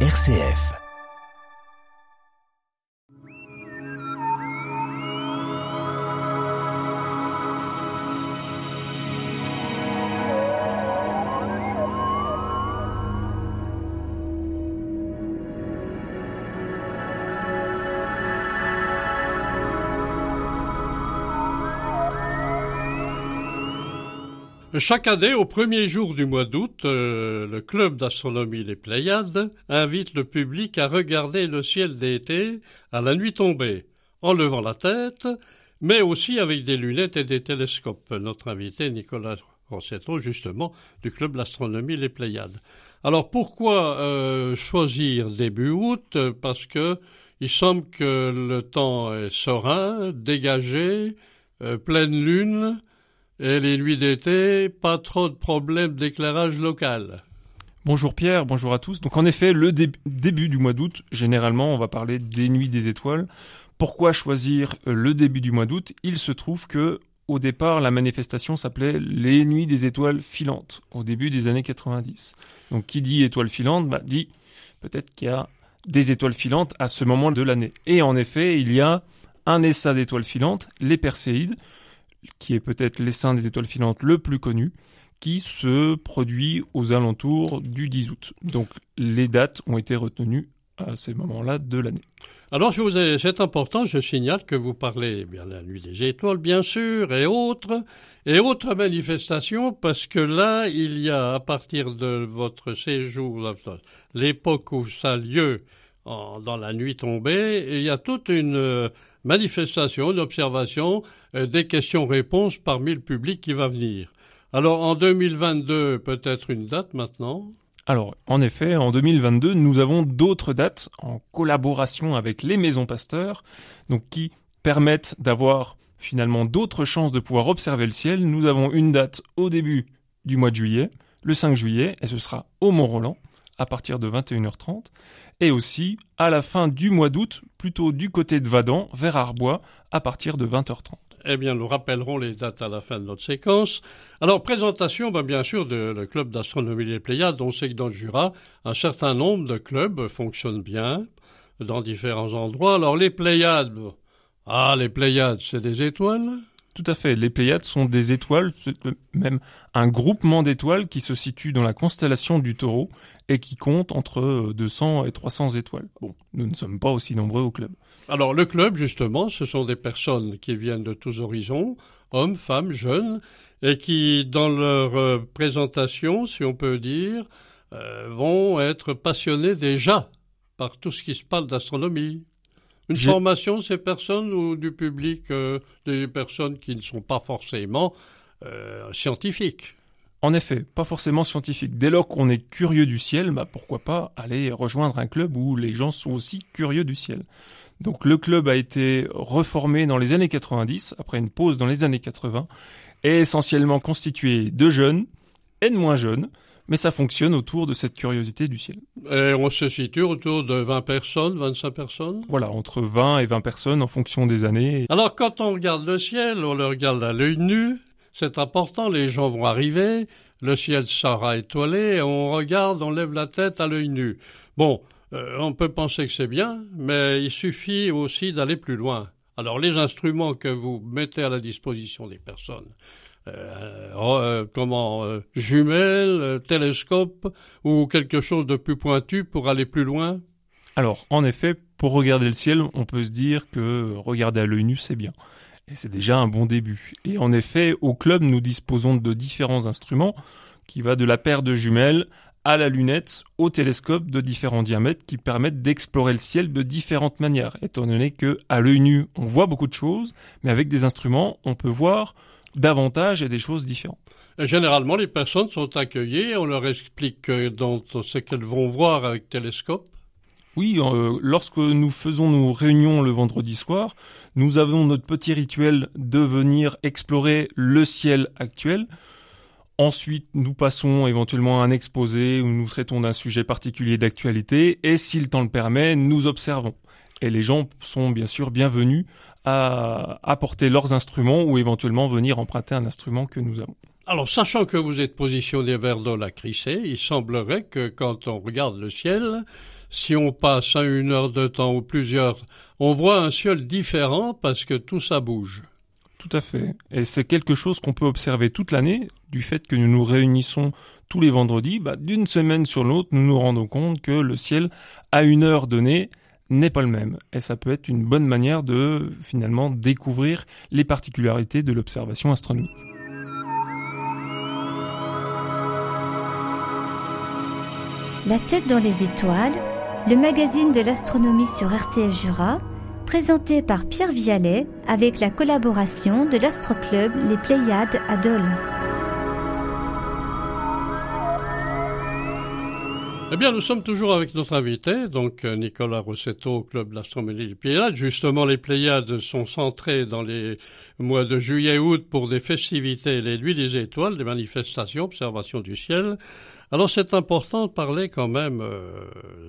RCF. Chaque année, au premier jour du mois d'août, euh, le club d'astronomie Les Pléiades invite le public à regarder le ciel d'été à la nuit tombée, en levant la tête, mais aussi avec des lunettes et des télescopes. Notre invité, Nicolas Rossetto, justement, du club d'astronomie Les Pléiades. Alors pourquoi euh, choisir début août? Parce que il semble que le temps est serein, dégagé, euh, pleine lune, et les nuits d'été, pas trop de problèmes d'éclairage local. Bonjour Pierre, bonjour à tous. Donc en effet, le début du mois d'août, généralement on va parler des nuits des étoiles. Pourquoi choisir le début du mois d'août? Il se trouve que au départ, la manifestation s'appelait les nuits des étoiles filantes, au début des années 90. Donc qui dit étoiles filantes bah, dit peut-être qu'il y a des étoiles filantes à ce moment de l'année. Et en effet, il y a un essa d'étoiles filantes, les Perséides, qui est peut-être l'essaim des étoiles filantes le plus connu, qui se produit aux alentours du 10 août. Donc les dates ont été retenues à ces moments-là de l'année. Alors, c'est important, je signale que vous parlez bien la nuit des étoiles, bien sûr, et autres, et autres manifestations, parce que là, il y a, à partir de votre séjour, l'époque où ça a lieu dans la nuit tombée, il y a toute une manifestation, d'observation, euh, des questions-réponses parmi le public qui va venir. Alors en 2022, peut-être une date maintenant? Alors, en effet, en 2022, nous avons d'autres dates en collaboration avec les maisons pasteurs, donc qui permettent d'avoir finalement d'autres chances de pouvoir observer le ciel. Nous avons une date au début du mois de juillet, le 5 juillet, et ce sera au Mont-Roland à partir de 21h30, et aussi à la fin du mois d'août, plutôt du côté de Vadan, vers Arbois, à partir de 20h30. Eh bien, nous rappellerons les dates à la fin de notre séquence. Alors, présentation, ben, bien sûr, de le club d'astronomie des Pléiades. On sait que dans le Jura, un certain nombre de clubs fonctionnent bien dans différents endroits. Alors, les Pléiades, ah, les Pléiades, c'est des étoiles? Tout à fait. Les Pléiades sont des étoiles, même un groupement d'étoiles qui se situe dans la constellation du taureau et qui compte entre 200 euh, et 300 étoiles. Bon, nous ne sommes pas aussi nombreux au club. Alors le club, justement, ce sont des personnes qui viennent de tous horizons, hommes, femmes, jeunes, et qui, dans leur euh, présentation, si on peut dire, euh, vont être passionnés déjà par tout ce qui se parle d'astronomie, une formation, ces personnes ou du public, euh, des personnes qui ne sont pas forcément euh, scientifiques? En effet, pas forcément scientifiques. Dès lors qu'on est curieux du ciel, bah pourquoi pas aller rejoindre un club où les gens sont aussi curieux du ciel. Donc le club a été reformé dans les années 90, après une pause dans les années 80, et essentiellement constitué de jeunes et de moins jeunes, mais ça fonctionne autour de cette curiosité du ciel. Et on se situe autour de 20 personnes, 25 personnes? Voilà, entre 20 et 20 personnes en fonction des années. Alors quand on regarde le ciel, on le regarde à l'œil nu, c'est important, les gens vont arriver, le ciel sera étoilé, et on regarde, on lève la tête à l'œil nu. Bon, euh, on peut penser que c'est bien, mais il suffit aussi d'aller plus loin. Alors les instruments que vous mettez à la disposition des personnes, euh, euh, comment euh, jumelles, télescope ou quelque chose de plus pointu pour aller plus loin? Alors, en effet, pour regarder le ciel, on peut se dire que regarder à l'œil nu, c'est bien. Et c'est déjà un bon début. Et en effet, au club, nous disposons de différents instruments qui va de la paire de jumelles à la lunette, au télescope de différents diamètres qui permettent d'explorer le ciel de différentes manières, étant donné que à l'œil nu, on voit beaucoup de choses, mais avec des instruments, on peut voir davantage et des choses différentes. Généralement, les personnes sont accueillies, on leur explique dans ce qu'elles vont voir avec télescope. Oui, euh, lorsque nous faisons nos réunions le vendredi soir, nous avons notre petit rituel de venir explorer le ciel actuel. Ensuite, nous passons éventuellement à un exposé où nous traitons d'un sujet particulier d'actualité et si le temps le permet, nous observons. Et les gens sont bien sûr bienvenus à apporter leurs instruments ou éventuellement venir emprunter un instrument que nous avons. Alors, sachant que vous êtes positionné vers la Crissé, il semblerait que quand on regarde le ciel, si on passe à une heure de temps ou plusieurs, on voit un ciel différent parce que tout ça bouge. Tout à fait. Et c'est quelque chose qu'on peut observer toute l'année, du fait que nous nous réunissons tous les vendredis. Bah, D'une semaine sur l'autre, nous nous rendons compte que le ciel, à une heure donnée, n'est pas le même. Et ça peut être une bonne manière de finalement découvrir les particularités de l'observation astronomique. La tête dans les étoiles, le magazine de l'astronomie sur RCF Jura, présenté par Pierre Vialet avec la collaboration de l'Astroclub Les Pléiades à Dole. Eh bien, nous sommes toujours avec notre invité, donc euh, Nicolas Rossetto, Club d'Astronomie des Pléiades. Justement, les Pléiades sont centrées dans les mois de juillet-août pour des festivités, les nuits des étoiles, des manifestations, observations du ciel. Alors c'est important de parler quand même euh,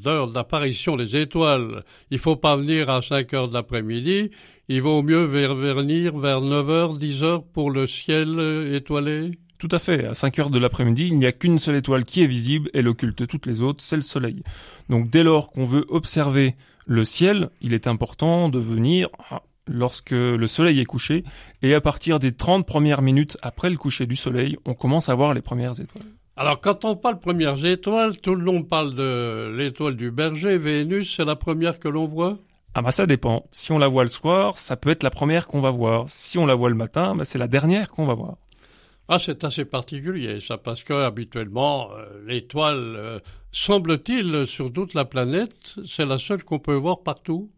d'heure d'apparition des étoiles. Il faut pas venir à 5 heures de l'après-midi. Il vaut mieux venir vers 9 heures, 10 heures pour le ciel euh, étoilé. Tout à fait. À 5 heures de l'après-midi, il n'y a qu'une seule étoile qui est visible, elle occulte toutes les autres, c'est le Soleil. Donc dès lors qu'on veut observer le ciel, il est important de venir ah, lorsque le soleil est couché, et à partir des 30 premières minutes après le coucher du soleil, on commence à voir les premières étoiles. Alors, quand on parle premières étoiles, tout le monde parle de l'étoile du berger, Vénus, c'est la première que l'on voit? Ah bah ça dépend. Si on la voit le soir, ça peut être la première qu'on va voir. Si on la voit le matin, bah c'est la dernière qu'on va voir. Ah, c'est assez particulier, ça, parce que habituellement, euh, l'étoile, euh, semble-t-il, sur toute la planète, c'est la seule qu'on peut voir partout.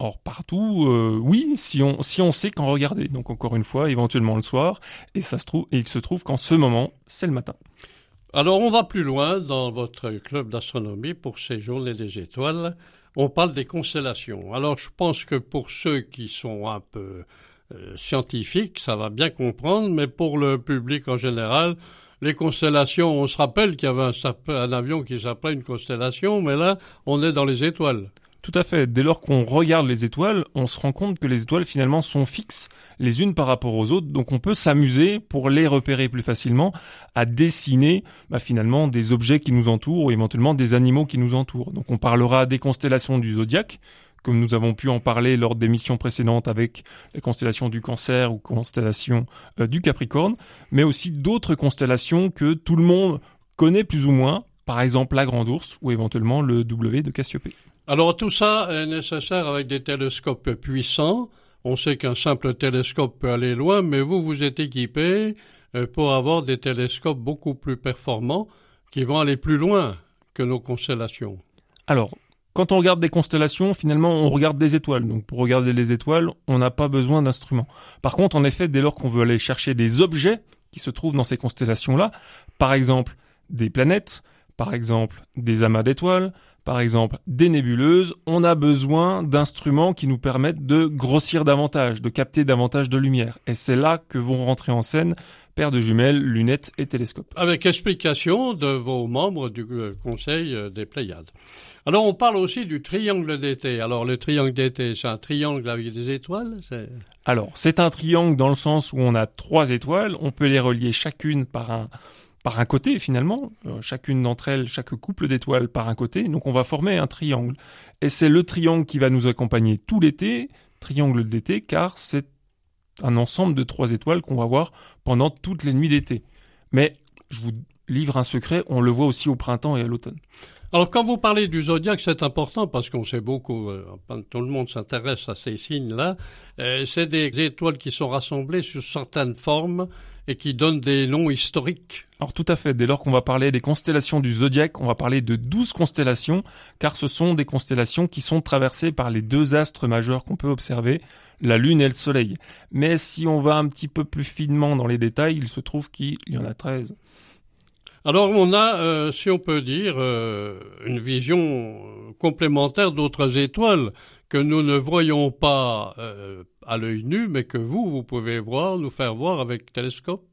Or partout, euh, oui, si on si on sait qu'en regarder. Donc encore une fois, éventuellement le soir, et ça se trouve et il se trouve qu'en ce moment, c'est le matin. Alors on va plus loin dans votre club d'astronomie pour ces journées des étoiles. On parle des constellations. Alors je pense que pour ceux qui sont un peu euh, scientifiques, ça va bien comprendre, mais pour le public en général, les constellations, on se rappelle qu'il y avait un, un avion qui s'appelait une constellation, mais là, on est dans les étoiles. Tout à fait. Dès lors qu'on regarde les étoiles, on se rend compte que les étoiles finalement sont fixes les unes par rapport aux autres. Donc on peut s'amuser pour les repérer plus facilement à dessiner bah, finalement des objets qui nous entourent ou éventuellement des animaux qui nous entourent. Donc on parlera des constellations du zodiaque comme nous avons pu en parler lors des missions précédentes avec les constellations du Cancer ou constellations euh, du Capricorne, mais aussi d'autres constellations que tout le monde connaît plus ou moins, par exemple la Grande Ourse ou éventuellement le W de Cassiopée. Alors tout ça est nécessaire avec des télescopes puissants. On sait qu'un simple télescope peut aller loin, mais vous, vous êtes équipé euh, pour avoir des télescopes beaucoup plus performants qui vont aller plus loin que nos constellations. Alors, quand on regarde des constellations, finalement, on regarde des étoiles. Donc, pour regarder les étoiles, on n'a pas besoin d'instruments. Par contre, en effet, dès lors qu'on veut aller chercher des objets qui se trouvent dans ces constellations-là, par exemple des planètes, par exemple des amas d'étoiles, par exemple des nébuleuses, on a besoin d'instruments qui nous permettent de grossir davantage, de capter davantage de lumière. Et c'est là que vont rentrer en scène paires de jumelles, lunettes et télescopes. Avec explication de vos membres du euh, Conseil euh, des Pléiades. Alors on parle aussi du triangle d'été. Alors le triangle d'été, c'est un triangle avec des étoiles Alors c'est un triangle dans le sens où on a trois étoiles, on peut les relier chacune par un par un côté finalement, euh, chacune d'entre elles, chaque couple d'étoiles par un côté, donc on va former un triangle. Et c'est le triangle qui va nous accompagner tout l'été, triangle d'été, car c'est un ensemble de trois étoiles qu'on va voir pendant toutes les nuits d'été. Mais je vous livre un secret, on le voit aussi au printemps et à l'automne. Alors quand vous parlez du zodiaque, c'est important parce qu'on sait beaucoup, euh, tout le monde s'intéresse à ces signes-là. Euh, c'est des étoiles qui sont rassemblées sur certaines formes et qui donnent des noms historiques. Alors tout à fait, dès lors qu'on va parler des constellations du zodiaque, on va parler de douze constellations, car ce sont des constellations qui sont traversées par les deux astres majeurs qu'on peut observer, la Lune et le Soleil. Mais si on va un petit peu plus finement dans les détails, il se trouve qu'il y en a treize. Alors on a, euh, si on peut dire, euh, une vision complémentaire d'autres étoiles que nous ne voyons pas euh, à l'œil nu, mais que vous, vous pouvez voir, nous faire voir avec télescope.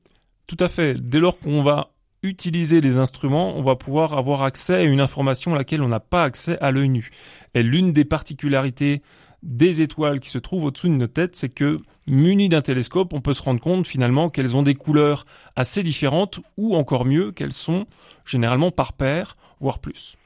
Tout à fait. Dès lors qu'on va utiliser les instruments, on va pouvoir avoir accès à une information à laquelle on n'a pas accès à l'œil nu. Et l'une des particularités des étoiles qui se trouvent au-dessous de nos têtes, c'est que munis d'un télescope, on peut se rendre compte finalement qu'elles ont des couleurs assez différentes ou encore mieux qu'elles sont généralement par paire, voire plus.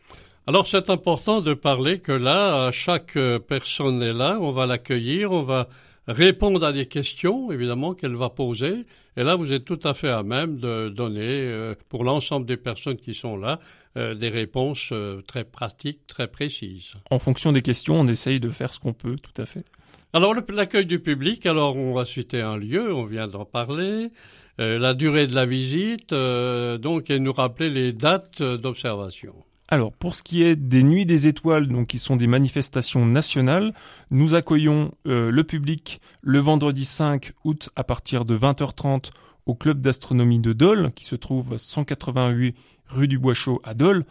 Alors c'est important de parler que là, chaque personne est là, on va l'accueillir, on va répondre à des questions, évidemment, qu'elle va poser. Et là, vous êtes tout à fait à même de donner, euh, pour l'ensemble des personnes qui sont là, euh, des réponses euh, très pratiques, très précises. En fonction des questions, on essaye de faire ce qu'on peut, tout à fait. Alors, l'accueil du public, alors on va citer un lieu, on vient d'en parler. la durée de la visite, donc, et nous rappeler les dates d'observation. Alors, pour ce qui est des Nuits des Étoiles, donc qui sont des manifestations nationales, nous accueillons euh, le public le vendredi 5 août à partir de 20h30 au club d'astronomie de Dole, qui se trouve 188 rue du Bois-Chaud à Dole.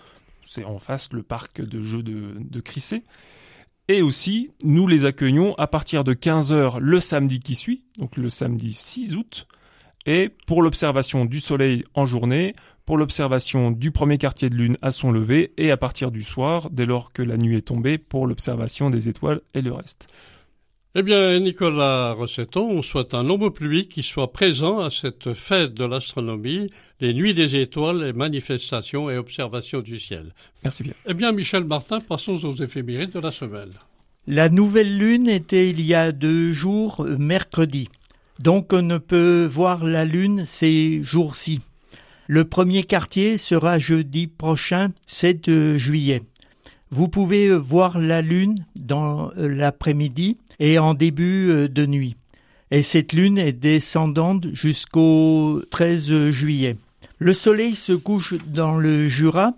C'est en face le parc de jeux de, de Crissé. Et aussi, nous les accueillons à partir de 15h le samedi qui suit, donc le samedi 6 août, et pour l'observation du soleil en journée, pour l'observation du premier quartier de lune à son lever et à partir du soir, dès lors que la nuit est tombée, pour l'observation des étoiles et le reste. Eh bien, Nicolas Rossetton, on souhaite un nombre public qui soit présent à cette fête de l'astronomie, les nuits des étoiles, les manifestations et observations du ciel. Merci bien. Eh bien, Michel Martin, passons aux éphémérides de la semaine. La nouvelle lune était il y a deux jours, mercredi. Donc on ne peut voir la lune ces jours-ci. Le premier quartier sera jeudi prochain, 7 juillet. Vous pouvez voir la lune dans euh, l'après-midi et en début euh, de nuit. Et cette lune est descendante jusqu'au 13 juillet. Le soleil se couche dans le Jura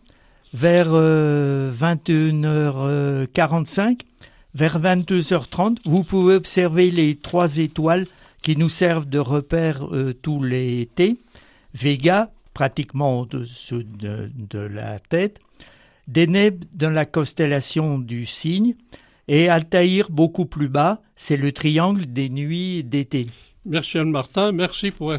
vers 21h45. Euh, vers 22h30, vous pouvez observer les trois étoiles qui nous servent de repère tout l'été. Vega, pratiquement au-dessus de, la tête, Deneb dans la constellation du Cygne et Altaïr beaucoup plus bas, c'est le triangle des nuits d'été. Merci Anne Martin, merci pour un